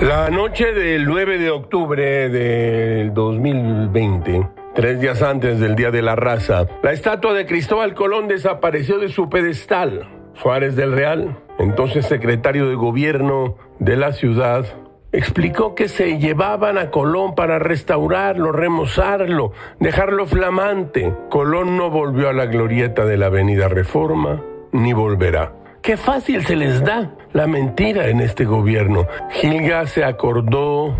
La noche del 9 de octubre del 2020, tres días antes del Día de la Raza, la estatua de Cristóbal Colón desapareció de su pedestal. Suárez del Real, entonces secretario de gobierno de la ciudad, explicó que se llevaban a Colón para restaurarlo, remozarlo, dejarlo flamante. Colón no volvió a la glorieta de la Avenida Reforma, ni volverá. Qué fácil se les da la mentira en este gobierno. Gilga se acordó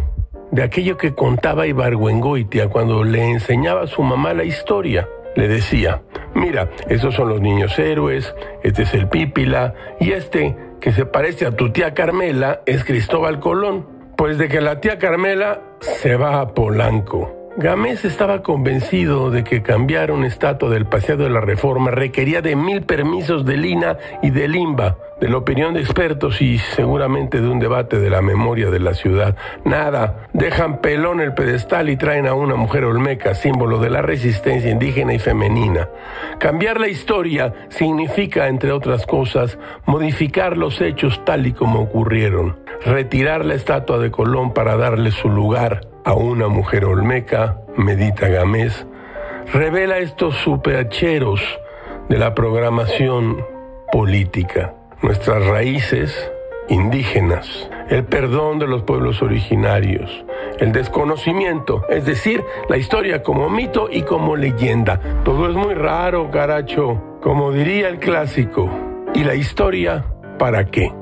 de aquello que contaba Ibargüengoitia cuando le enseñaba a su mamá la historia. Le decía, mira, esos son los niños héroes, este es el Pípila, y este, que se parece a tu tía Carmela, es Cristóbal Colón. Pues de que la tía Carmela se va a Polanco. Gámez estaba convencido de que cambiar un estatua del Paseo de la Reforma requería de mil permisos de Lina y de Limba, de la opinión de expertos y seguramente de un debate de la memoria de la ciudad. Nada, dejan pelón el pedestal y traen a una mujer olmeca, símbolo de la resistencia indígena y femenina. Cambiar la historia significa, entre otras cosas, modificar los hechos tal y como ocurrieron, retirar la estatua de Colón para darle su lugar a una mujer olmeca, medita Gamés, revela estos supercheros de la programación política, nuestras raíces indígenas, el perdón de los pueblos originarios, el desconocimiento, es decir, la historia como mito y como leyenda. Todo es muy raro, caracho, como diría el clásico. ¿Y la historia para qué?